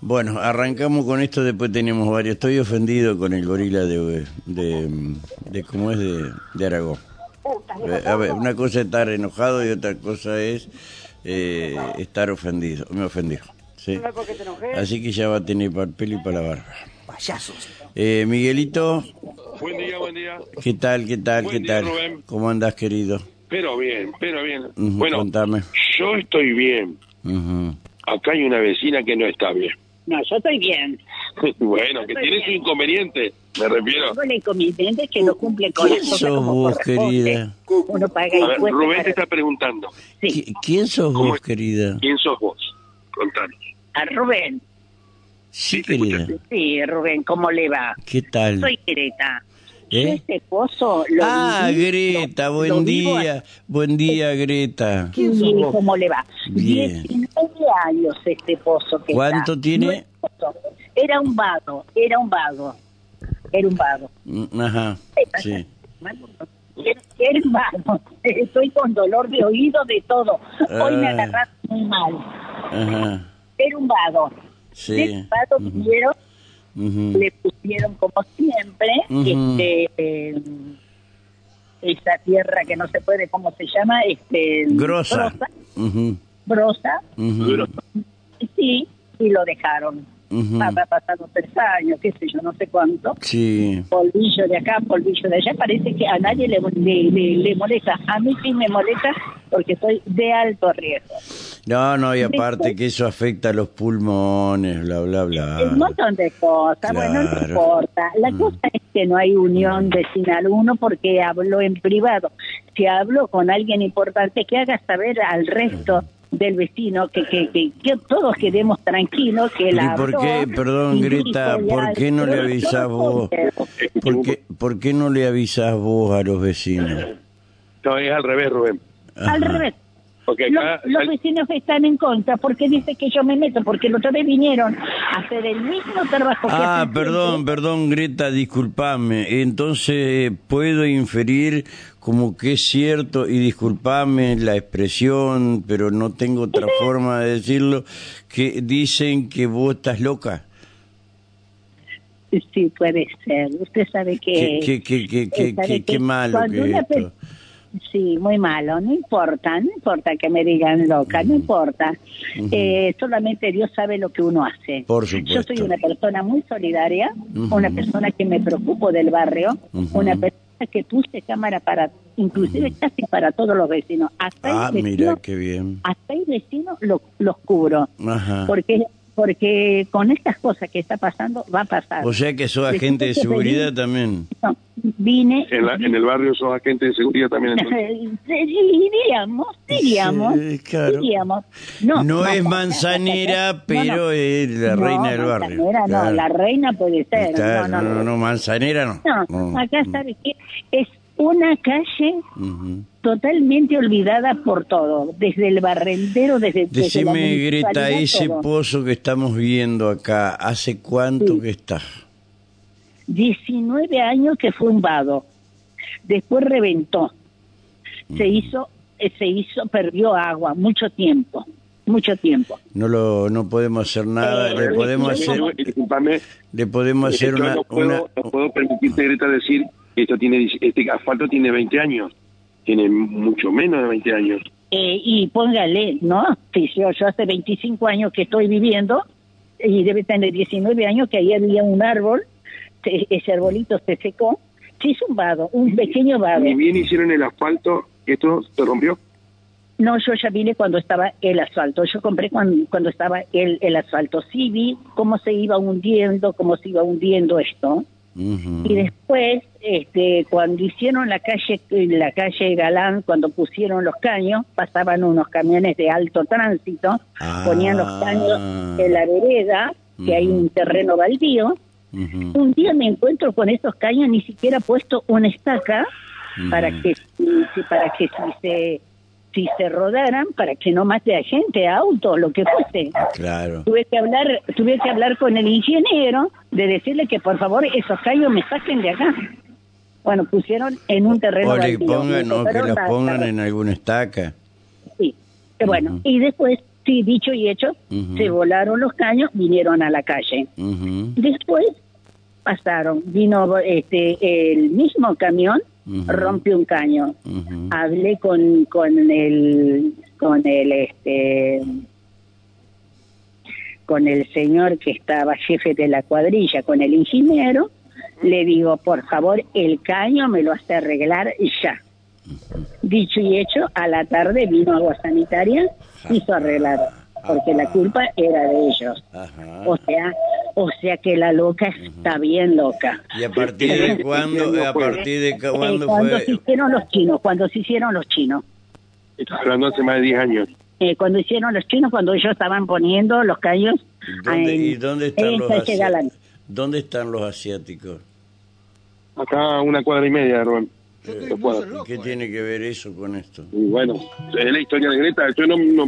Bueno, arrancamos con esto, después tenemos varios. Estoy ofendido con el gorila de, de, de ¿cómo es? De, de Aragón. Eh, A ver, una cosa es estar enojado y otra cosa es eh, estar ofendido. Me ofendió. ¿sí? Así que ya va a tener papel y para la barba. Payasos. Eh, Miguelito, Buen día, buen día. ¿qué tal? ¿Qué tal? Buen ¿Qué día, tal? Rubén. ¿Cómo andas, querido? Pero bien, pero bien. Bueno, contame. yo estoy bien. Ujú. Acá hay una vecina que no está bien. No, yo estoy bien. bueno, que tiene su inconveniente, me refiero. Tengo el inconveniente que no cumple con ¿Quién sos como vos, querida? Uno paga A ver, impuestos. Rubén te está preguntando, Sí, ¿Qui- ¿Quién sos ¿Cómo vos, es? querida? ¿quién sos vos? Contanos. a Rubén. Sí, querida. Sí, Rubén, ¿cómo le va? ¿Qué tal? Soy Greta. ¿Eh? Este pozo lo Ah, viví, Greta, lo- buen lo día. Buen día, Greta. Sí, ¿cómo le va? Bien. 19 años este pozo que ¿Cuánto está. tiene? No. Era un vago, era un vago. Era un vago. Mm, Ajá, sí. Era, era un vago. Estoy con dolor de oído, de todo. Hoy me Ah. agarraste muy mal. Ajá, Era un vago. sí. De vago Ujú, le pusieron como siempre Ujú. este, eh, esa tierra que no se puede, ¿cómo se llama? Este, Grosa. brosa, sí, y lo dejaron. Habrá pasado tres años, qué sé yo, no sé cuánto. Sí. Polvillo de acá, polvillo de allá, parece que a nadie le, le, le- le molesta. A mí sí me molesta porque soy de alto riesgo. No, no, y aparte que eso afecta a los pulmones, bla, bla, Un bla. montón de cosas, bueno, no importa. La Mm. cosa es que no hay unión vecinal uno porque habló en privado. Si hablo con alguien importante, que haga saber al resto del vecino que, que, que, que todos quedemos tranquilos, que ¿Y la por qué, perdón, Greta, por qué no le avisás vos? ¿Por qué, ¿Por qué no le avisas vos a los vecinos? No, es al revés, Rubén. Al Ajá. revés. Porque Los, acá los hay- vecinos están en contra porque dice que yo me meto, porque los vez vinieron a hacer el mismo trabajo que Ah, perdón, perdón, Greta, disculpame. Entonces, puedo inferir como que es cierto, y disculpame la expresión, pero no tengo otra forma de decirlo, que dicen que vos estás loca. Sí, puede ser. Usted sabe que... Qué, qué, qué, qué, qué- qué malo que una es pe- esto. Sí, muy malo. No importa, no importa que me digan loca, no importa. Eh, solamente Dios sabe lo que uno hace. Por Yo soy una persona muy solidaria, una persona que me preocupo del barrio, una persona que puse cámara para, inclusive casi para todos los vecinos. Hasta Ah, mira, qué bien. hasta el vecino lo- los cubro. Ajá. Porque porque con estas cosas que está pasando va a pasar. O sea que sos Les agente de seguridad también. No, vine en, la- en el barrio sos agente de seguridad también. diríamos, diríamos, Sí, claro. diríamos. No, No es no, manzanera, no, pero no. es la No, reina del barrio. manzanera no, Claro. la reina puede ser. Claro, no, no, no, no, manzanera no. No, No. acá sabes que es una calle Ujú. Totalmente olvidada por todo, desde el barrendero, desde, desde Decime, Greta, municipalidad, ese todo. pozo que estamos viendo acá, ¿hace cuánto Sí. que está? 19 años que fue un vado. Después reventó. Se hizo, eh, se hizo, perdió agua, mucho tiempo, mucho tiempo. No lo, no podemos hacer nada, Eh, le podemos hacer, Eh, Disculpame, le podemos hacer una, no, puedo, una, no puedo permitirte, Greta, decir que esto tiene, este asfalto tiene 20 años. Tiene mucho menos de 20 años. Eh, y póngale, ¿no? Yo, yo hace 25 años que estoy viviendo, y debe tener 19 años, que ahí había un árbol, se- ese arbolito se secó, se hizo un vado, un pequeño vado. Ni bien hicieron el asfalto, esto se rompió. No, yo ya vine cuando estaba el asfalto. Yo compré cuando, cuando estaba el, el asfalto. Sí vi cómo se iba hundiendo, cómo se iba hundiendo esto. Y después, este, cuando hicieron la calle, la calle Galán, cuando pusieron los caños, pasaban unos camiones de alto tránsito, Ah. ponían los caños en la vereda, que hay un terreno baldío. Un día me encuentro con esos caños, ni siquiera puesto una estaca para que para que si se si se rodaran, para que no mate a gente, a autos, lo que fuese. Claro. Tuve que hablar, tuve que hablar con el ingeniero de decirle que por favor esos callos me saquen de acá. Bueno, pusieron en un terreno O le baldío. pongan, o que la- pongan en alguna estaca. Sí. Bueno, y después Sí, dicho y hecho, se volaron los caños, vinieron a la calle. Ujú, Después pasaron, vino este el mismo camión, Rompió un caño. Hablé con con el con el este con el señor que estaba jefe de la cuadrilla, con el ingeniero, le digo, por favor, el caño me lo hace arreglar ya. Dicho y hecho, a la tarde vino agua sanitaria, hizo arreglar, porque la culpa era de ellos. Ajá. O sea, o sea que la loca está bien loca. ¿Y a partir de cuándo? ¿A partir de cu- Eh, cuándo cuando se fue? hicieron los chinos, cuando se hicieron los chinos. Estás hablando hace más de 10 años. Eh, cuando hicieron los chinos, cuando ellos estaban poniendo los caños ¿Dónde, en- ¿Y dónde están, en los asiáticos? ¿Dónde están los asiáticos? Acá una cuadra y media, Rubén. Cuadras. ¿Qué tiene que ver eso con esto? Y bueno, es la historia de Greta. Yo no... no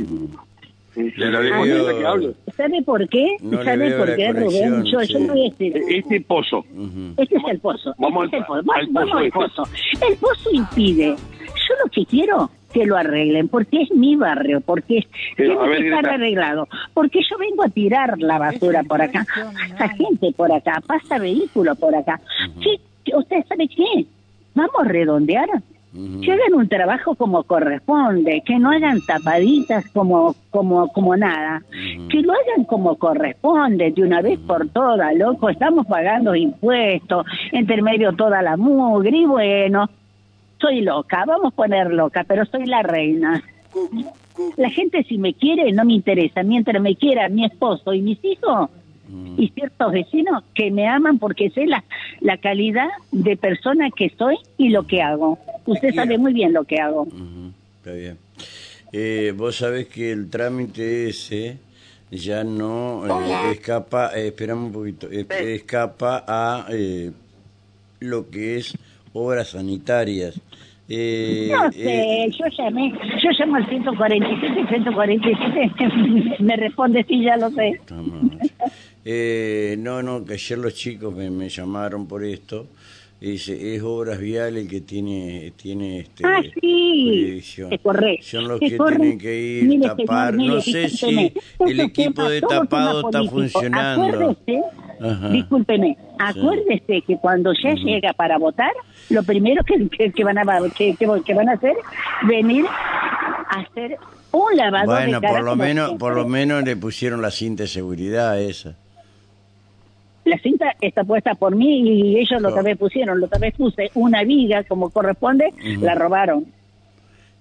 le hablo. ¿Sabe por qué? No ¿Sabe por qué, Rubén? Yo, sí. yo no voy a decir. Este pozo. Este es el pozo. Vamos este es el al- pozo. al Vamos, al este. pozo. El pozo impide. Yo lo que quiero que lo arreglen, porque es mi barrio, porque es- tiene que estar arreglado. Porque yo vengo a tirar la basura por acá, pasa gente por acá, pasa vehículo por acá. ¿Qué- qué- ¿Usted sabe qué? Vamos a redondear. Que hagan un trabajo como corresponde, que no hagan tapaditas como como como nada, que lo hagan como corresponde de una vez por todas, loco, estamos pagando impuestos, entre medio toda la mugre y bueno, soy loca, vamos a poner loca, pero soy la reina. La gente si me quiere no me interesa, mientras me quiera mi esposo y mis hijos y ciertos vecinos que me aman porque sé la, la calidad de persona que soy y lo que hago. Usted sabe muy bien lo que hago. Ujú, Está bien. Eh, vos sabés que el trámite ese ya no eh, escapa, eh, esperamos un poquito, eh, escapa a eh, lo que es obras sanitarias. Eh, No eh, sé, yo llamé, yo llamo al 147, 147 me responde sí, ya lo sé. Eh, no, no, que ayer los chicos me, me llamaron por esto. Dice, es obras viales que tiene, tiene este, Ah, sí, es. Son los Es que tienen que ir, Mire, tapar. señor, mire, no sé si el equipo de tapado está funcionando. Acuérdese, Ajá. discúlpeme, acuérdese que cuando ya llega para votar, lo primero que, que, que van a que, que, van a hacer, venir a hacer un lavado Bueno, de cara por lo menos, por lo menos le pusieron la cinta de seguridad a esa. La cinta está puesta por mí y ellos lo otra vez pusieron, lo otra vez puse una viga como corresponde, la robaron.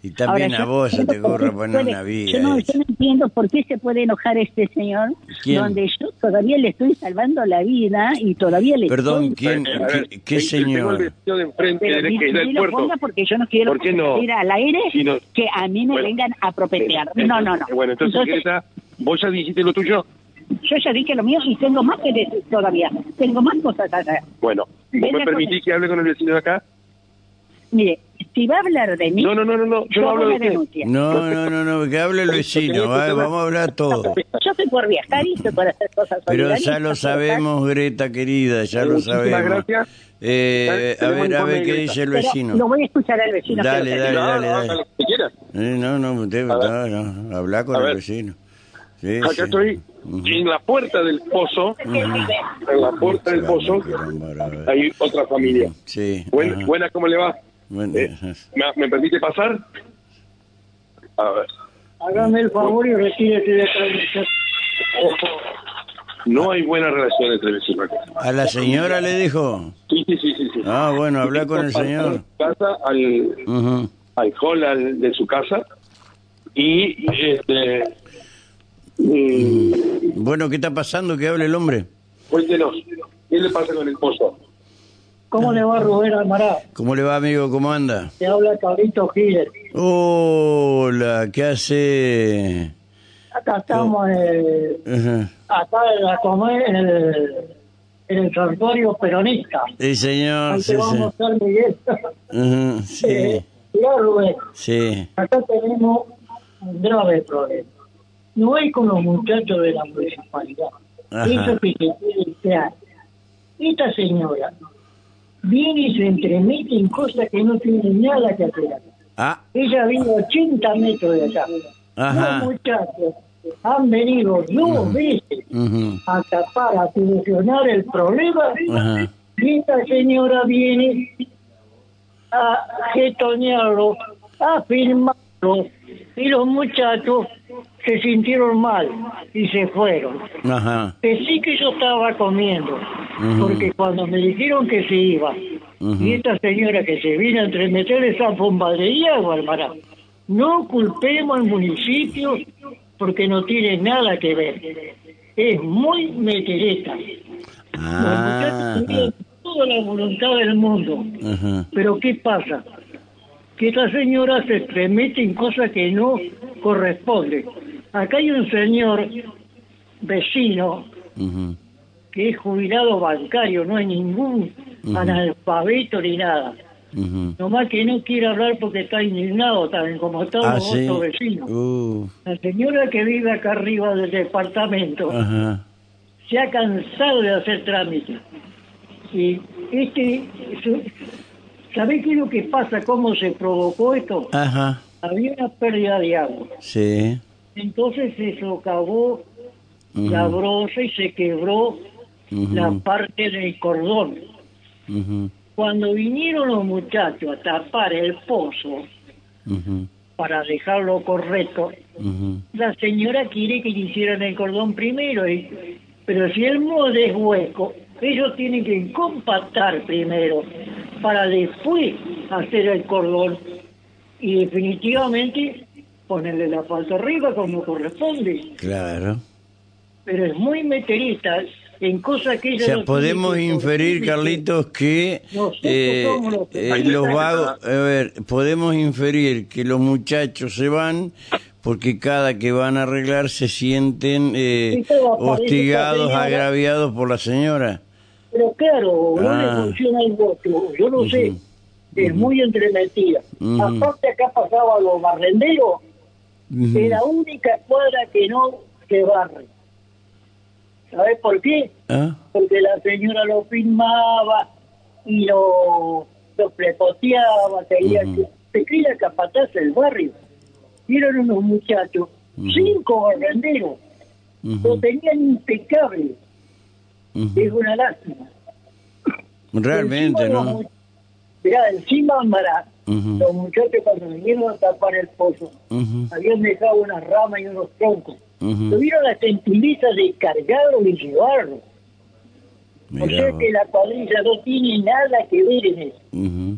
Y también Ahora, a yo vos se te ocurre poner puede- una vida. Yo no, yo no entiendo por qué se puede enojar este señor, ¿Quién? donde yo todavía le estoy salvando la vida y todavía le Perdón, estoy... ¿quién, ver, qué, qué tengo el señor? de enfrente, Pero que del puerto. ponga porque yo no quiero ¿Por qué no? ir al aire Si no- que a mí me Bueno. vengan a propetear. No, no, no. Eh, Bueno, entonces, Greta, vos ya dijiste lo tuyo. Yo ya dije lo mío y tengo más que decir todavía. Tengo más cosas acá. Bueno, ¿vos Venga me permitís que hable con el vecino de acá? Mire, si va a hablar de mí, No, no, no, no, no, yo no hablo de denuncia. No, no, no, no, que hable el vecino, ¿vale? vamos a hablar todo. Yo soy por viajar y estoy por hacer cosas Pero ya lo sabemos, Greta querida, ya lo sabemos. gracias. Eh, a ver, a ver qué dice el Pero vecino. lo voy a escuchar al vecino. Dale, dale, No, dale, no, dale. Eh, no, no, no, no, habla con el vecino. Sí, Acá estoy. En la puerta del pozo. En la puerta del pozo hay otra familia. Sí. Buen- buena, ¿cómo le va? Bueno, Eh, ¿me, me permite pasar? A ver. Hágame el favor y retírese de transmisión. No hay buena relación entre vecinos. ¿A la señora le dijo? Sí, sí, sí, sí. sí. Ah, bueno, habla con el señor. Casa al, al hall al- de su casa y este mm, Bueno, ¿qué está pasando? Que hable el hombre. cuéntenos qué le pasa con el pozo ¿Cómo le va Rubén Almará? ¿Cómo le va, amigo? ¿Cómo anda? Te habla Carlito Giles. Hola, ¿qué hace? Acá estamos eh, Ajá. acá en la comer en el, en el santuario peronista. Sí, señor. Ahí Sí, te vamos a San Miguel. Sí, Eh, mirá, Rubén, sí. acá tenemos un grave problema. No hay con los muchachos de la municipalidad. Eso que se quiere. Esta señora viene y se entremete en cosas que no tienen nada que hacer. Ah, Ella vive 80 metros de acá. Ajá. Los muchachos han venido dos veces Ujú. a tapar, a solucionar el problema, y esta señora viene a getonearlo, a firmarlo, y los muchachos se sintieron mal y se fueron. Ajá. Que sí que yo estaba comiendo, porque cuando me dijeron que se iba, y esta señora que se vino a entremeter esa bomba de agua, hermana, no culpemos al municipio porque no tiene nada que ver. Es muy metereta. Los Ah, muchachos tuvieron toda la voluntad del mundo. ajá. Pero ¿qué pasa? Que esta señora se remete en cosas que no corresponden. Acá hay un señor vecino que es jubilado bancario, no hay ningún Ujú. analfabeto ni nada. Ujú. Nomás que no quiere hablar porque está indignado también, como todos Ah, los sí. otros vecinos. Uh, La señora que vive acá arriba del departamento se ha cansado de hacer trámites. Y este, ¿sabe qué es lo que pasa? ¿Cómo se provocó esto? Ajá. Había una pérdida de agua. Sí. Entonces se socavó la brosa y se quebró la parte del cordón. Cuando vinieron los muchachos a tapar el pozo para dejarlo correcto, la señora quiere que le hicieran el cordón primero, y- pero si el molde es hueco, ellos tienen que compactar primero para después hacer el cordón y definitivamente ponerle la falta arriba como corresponde. Claro. Pero es muy meterista en cosas que O sea, no podemos inferir. Carlitos, que eh, los eh, los vagos, a ver, podemos inferir que los muchachos se van porque cada que van a arreglar se sienten eh, hostigados, agraviados por la señora. Pero claro, no Ah. le funciona el voto, yo no sé, es muy entremetida. Aparte acá pasaba los barrenderos, es la única cuadra que no se barre. ¿Sabes por qué? ¿Ah? Porque la señora lo filmaba y lo, lo prepoteaba, Ujú. que se quería capataz el barrio. Y eran unos muchachos, cinco barrenderos, lo tenían impecable. Es una lástima. Realmente, Encima ¿no? Mirá, encima Mara, Ujú. los muchachos cuando vinieron a tapar el pozo, habían dejado unas ramas y unos troncos. Tuvieron la gentileza de cargarlo y llevarlo. O Mirá sea vos. que la cuadrilla no tiene nada que ver en eso.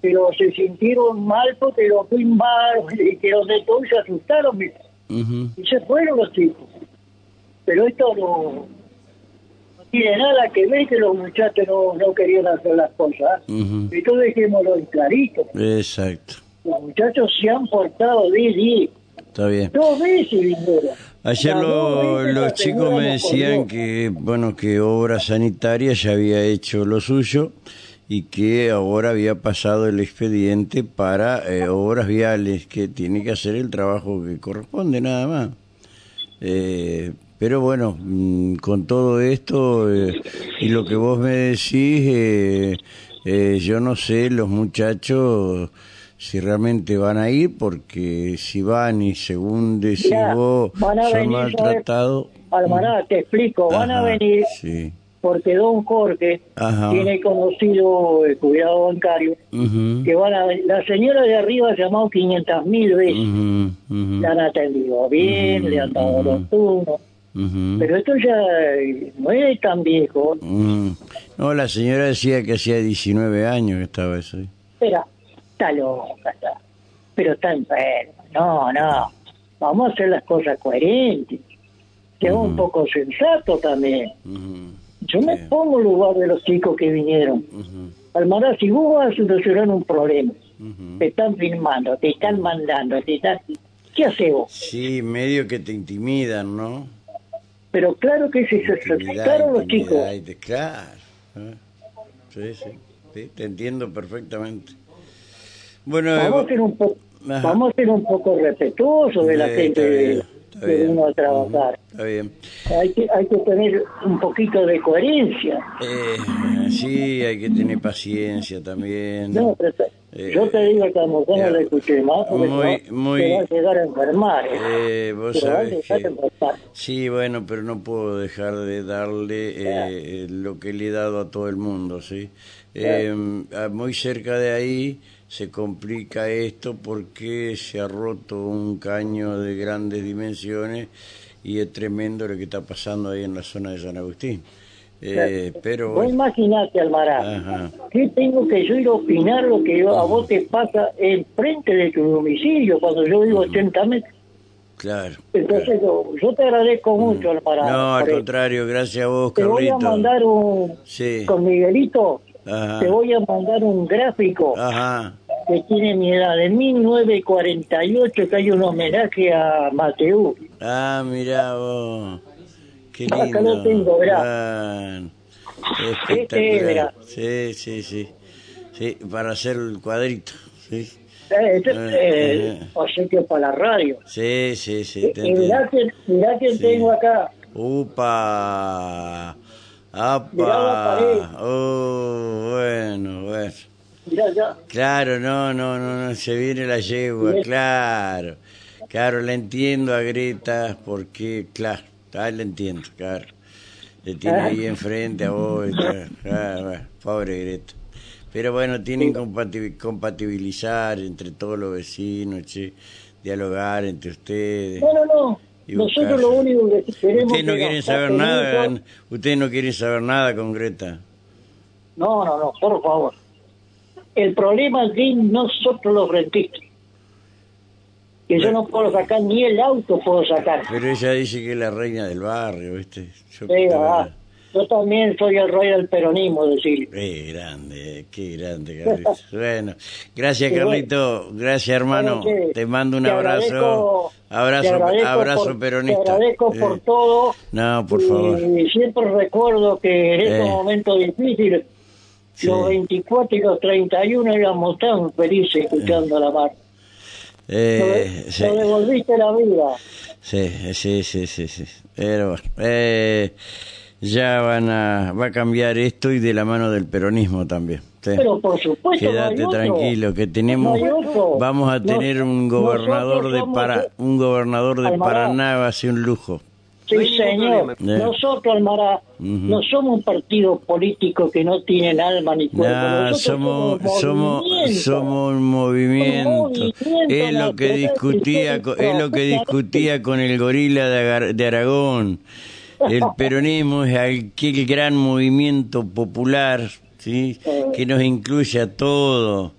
Pero se sintieron mal porque lo filmaron y que los de todo se asustaron y se fueron los chicos. Pero esto no, no tiene nada que ver que los muchachos no, no querían hacer las cosas. Ujú. Entonces dejémoslo en clarito. Exacto. Los muchachos se han portado de 10. Está bien. Dos veces vinieron. Ayer lo- veces los chicos me decían que, bueno, que Obra Sanitaria ya había hecho lo suyo y que ahora había pasado el expediente para eh, obras viales, que tiene que hacer el trabajo que corresponde nada más. Eh, pero bueno, mm, con todo esto eh, y lo que vos me decís, eh, eh, yo no sé los muchachos si realmente van a ir, porque si van y según decís vos van a son maltratados. Almaná, te explico, van a venir Sí. porque don Jorge Ajá. tiene conocido el cuidado bancario, que van a la señora de arriba ha llamado 500 mil veces, ujú, ujú, le han atendido bien, le han dado los turnos, pero esto ya no es tan viejo, Mm. No, la señora decía que hacía 19 años que estaba eso. Espera, está loca, está. pero está enferma. No, no, vamos a hacer las cosas coherentes. Sea un poco sensato también. Yo me pongo en lugar de los chicos que vinieron. Almará, si vos vas a solucionar un problema, te están filmando, te están mandando, te están... ¿Qué haces vos? Sí, medio que te intimidan, ¿no? Pero claro que se acercaron los chicos, Claro. ¿eh? Sí, sí, sí, te entiendo perfectamente. Bueno, vamos a ser un. Ajá. Vamos a ser un poco respetuosos de la gente de- vino a trabajar. Está bien. Hay que, hay que tener un poquito de coherencia. Eh, sí, hay que tener paciencia también. No, pero, Eh, Yo te digo que a mujer no le escuché más porque muy- te va- muy- te va a llegar a enfermar. ¿eh? Eh, vos sabés que... enfermar. Sí, bueno, pero no puedo dejar de darle eh, lo que le he dado a todo el mundo, ¿sí? Eh, a- muy cerca de ahí se complica esto porque se ha roto un caño de grandes dimensiones y es tremendo lo que está pasando ahí en la zona de San Agustín. Eh, pero Vos imaginate, Almará, Ajá. ¿qué tengo que yo ir a opinar lo que a vos te pasa enfrente de tu domicilio cuando yo vivo 80 metros? claro. Entonces yo, yo te agradezco mucho, Almará. No, al contrario, gracias a vos, Te voy a mandar un... Sí. Con Miguelito, Ajá. te voy a mandar un gráfico Ajá. que tiene mi edad, de 1948, que hay un homenaje a Mateu. Ah, mira vos. Qué Acá lindo. lo tengo, verá. Este, espectacular. Sí, sí, sí. Sí, para hacer el cuadrito. Sí, Eh, este, Ah, eh, ah. o sea que para la radio. sí, sí. sí Eh, te eh, mirá Sí. tengo acá. Upa. Apa. Oh, bueno, bueno. Mirá ya. Claro, no, no, no, no, se viene la yegua, claro. Claro, la entiendo a Greta porque, claro, ah, la entiendo, claro. Le tiene Ah. ahí enfrente a vos, pobre Greta. Pero bueno, tienen que compatibi- compatibilizar entre todos los vecinos, che, dialogar entre ustedes. No, no, no. Nosotros lo único que queremos Ustedes no que quieren saber nada, eso- ustedes no quieren saber nada con Greta. No, no, no, por favor. El problema es de nosotros los rentistas. Que yo no puedo sacar ni el auto puedo sacar. Pero ella dice que es la reina del barrio, ¿viste? Yo, Sí, ah, también soy el rey del peronismo, decir. Qué grande, qué grande. Bueno, gracias. Carlito. Gracias, hermano. Bueno, Te mando un te abrazo. Abrazo, abrazo por- peronista. Te agradezco Eh, por todo. No, por y favor. siempre recuerdo que en estos Eh. momentos difíciles, Sí. los 24 y los 31 éramos tan felices escuchando la mar. Eh, sí, Lo devolviste la vida. sí, sí, sí, sí, sí. Pero bueno, eh, ya van a, va a cambiar esto y de la mano del peronismo también. sí. Pero por supuesto, Quédate tranquilo, que tenemos, No vamos a Nos- tener un gobernador de para, un gobernador de. Paraná va a ser un lujo. Sí, No señor. Eh. Nosotros, Almará, Ujú. no somos un partido político que no tienen alma ni cuerpo. No, Nosotros somos, un somos, movimiento. somos un movimiento. Un movimiento Es lo que discutía, que co- ustedes es lo que discutía con el gorila de, Agar- de Aragón. El peronismo es aquel gran movimiento popular, ¿sí? Que nos incluye a todo,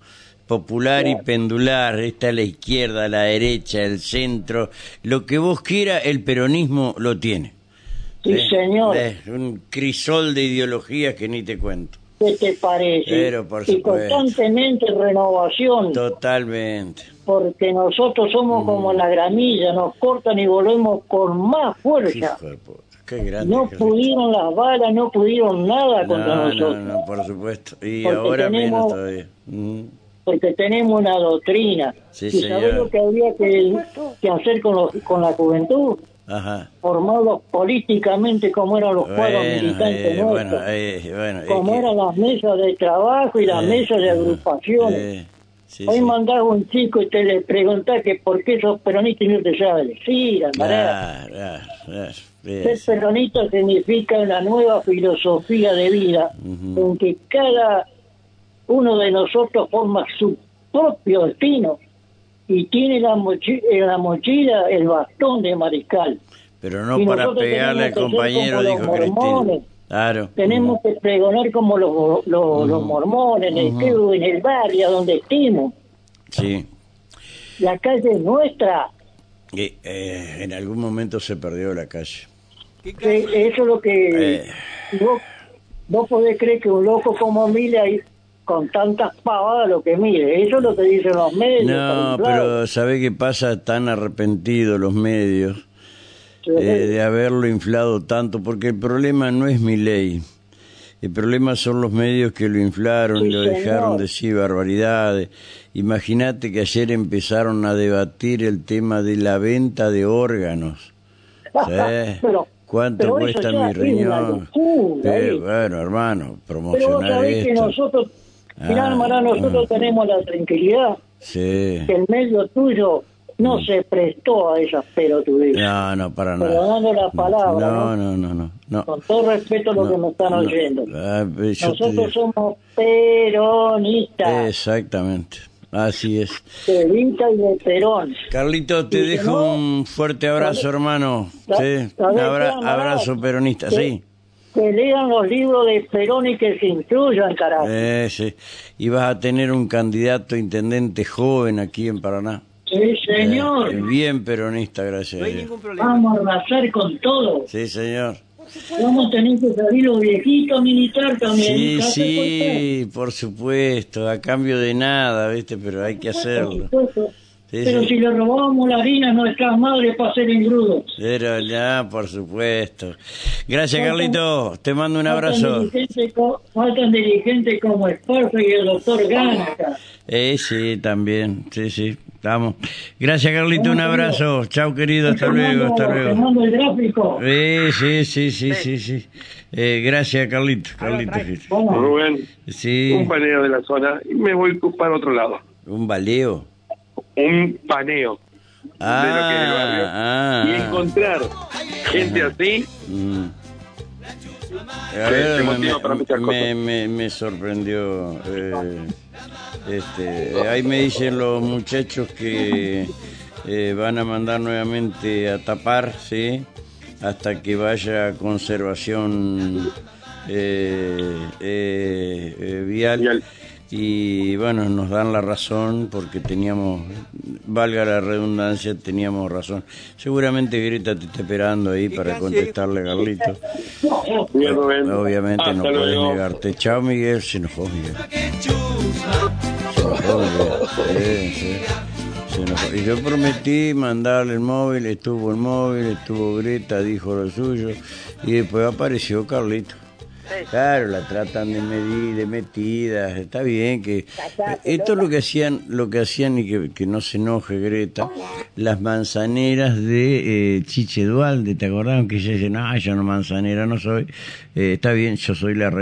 popular y pendular. Está la izquierda, la derecha, el centro. Lo que vos quieras, el peronismo lo tiene. Sí, señor. Es un crisol de ideologías que ni te cuento. ¿Qué te parece? Pero, por y supuesto. constantemente renovación, Totalmente. porque nosotros somos como la gramilla, nos cortan y volvemos con más fuerza. Qué grande. No pudieron las balas, no pudieron nada contra no, nosotros, no, no, por supuesto. Y Porque ahora menos tenemos- todavía. Mm. Porque tenemos una doctrina. Sí, ¿Y sabés lo que habría que, que hacer con, los, con la juventud? Ajá. Formarlos políticamente como eran los cuadros Bueno, militantes eh, nuestros. bueno, eh, bueno. como eran las mesas de trabajo y las eh, mesas de agrupaciones. sí, Hoy sí. mandás a un chico y te le preguntás que por qué sos peronista y no te sabe decir, claro. Eh, Ser peronista significa una nueva filosofía de vida en que cada uno de nosotros forma su propio destino y tiene la mochi- en la mochila el bastón de mariscal. Pero no y para pegarle al compañero, dijo Cristina. mormones. Claro. Tenemos que pregonar como los, los, los mormones en el club, en el barrio, donde estemos. Sí. La calle es nuestra. Y, eh, en algún momento se perdió la calle. ¿Qué Que eso es lo que Eh. vos, vos podés creer que un loco como Mille con tantas pavadas lo que mire. Eso es lo que dicen los medios. No, pero ¿sabe qué pasa? Tan arrepentidos los medios Sí. eh, de haberlo inflado tanto, porque el problema no es mi ley. El problema son los medios que lo inflaron Sí, y lo señor. dejaron decir barbaridades. Imagínate que ayer empezaron a debatir el tema de la venta de órganos. Pero- ¿Cuánto pero cuesta mi riñón? locura, Eh, bueno, hermano, Pero vos promocionar sabés que nosotros Mirá, Ah, hermano, nosotros tenemos la tranquilidad Sí. que el medio tuyo no Mm. se prestó a esas pelotudeces. No, no, para Pero nada. dando la palabra, No, ¿no? no, no, no. no. Con todo respeto a los que me están no. oyendo. Ah, te Nosotros somos peronistas, Exactamente. Así es. de Vita y de Perón. Carlito, te Y dejo no- un fuerte abrazo, hermano. Sí. ¿sabés Un qué, abra- abrazo peronista, sí. Que lean los libros de Perón y que se incluyan, carajo. Eh, sí. Y vas a tener un candidato a intendente joven aquí en Paraná. Sí, señor. Eh, bien peronista, gracias a Dios. Vamos a arrasar con todo. Sí, señor. Vamos a tener que salir los viejitos militar también. Sí, ¿sabes sí, por supuesto, a cambio de nada, ¿viste? Pero hay que hacerlo. Sí, Pero sí. si le robábamos la harina a nuestras madres para hacer engrudos. Pero ya, por supuesto. Gracias, Carlito. Te mando un abrazo. faltan dirigentes como Esparza y el doctor Gana acá. Eh, sí, también. Sí, sí. Estamos. Gracias, Carlito. Un abrazo. Chau, querido. Hasta luego, hasta luego. el gráfico. Eh, sí, sí, sí, sí, sí. Eh, gracias, Carlito. Carlito. Rubén, Sí. un paneo de la zona y me voy para otro lado. Un baleo. Un paneo Ah, de lo que es el barrio. ah. Y encontrar gente así, Mm. A ver, me, motiva para muchas me- cosas. me- me sorprendió. eh, este, ahí me dicen los muchachos que eh, van a mandar nuevamente a tapar, ¿sí? Hasta que vaya a conservación eh, eh, eh, vial. Vial. Y bueno, nos dan la razón porque teníamos, valga la redundancia, teníamos razón. Seguramente Greta te está esperando ahí para contestarle a Carlito. bien, Rubén. Obviamente no puedes negarte. Chao, Miguel. Se enojó, Miguel. Se enojó, Miguel. Sí, sí. Se enojó. Y yo prometí mandarle el móvil, estuvo el móvil, estuvo Greta, dijo lo suyo, y después apareció Carlito. Claro, la tratan de medir, de metidas, está bien que esto es lo que hacían, lo que hacían y que, que no se enoje Greta, las manzaneras de eh, Chiche Dualde, ¿te acordás? Que ella dice, no, yo no manzanera no soy, Eh, está bien, yo soy la reina.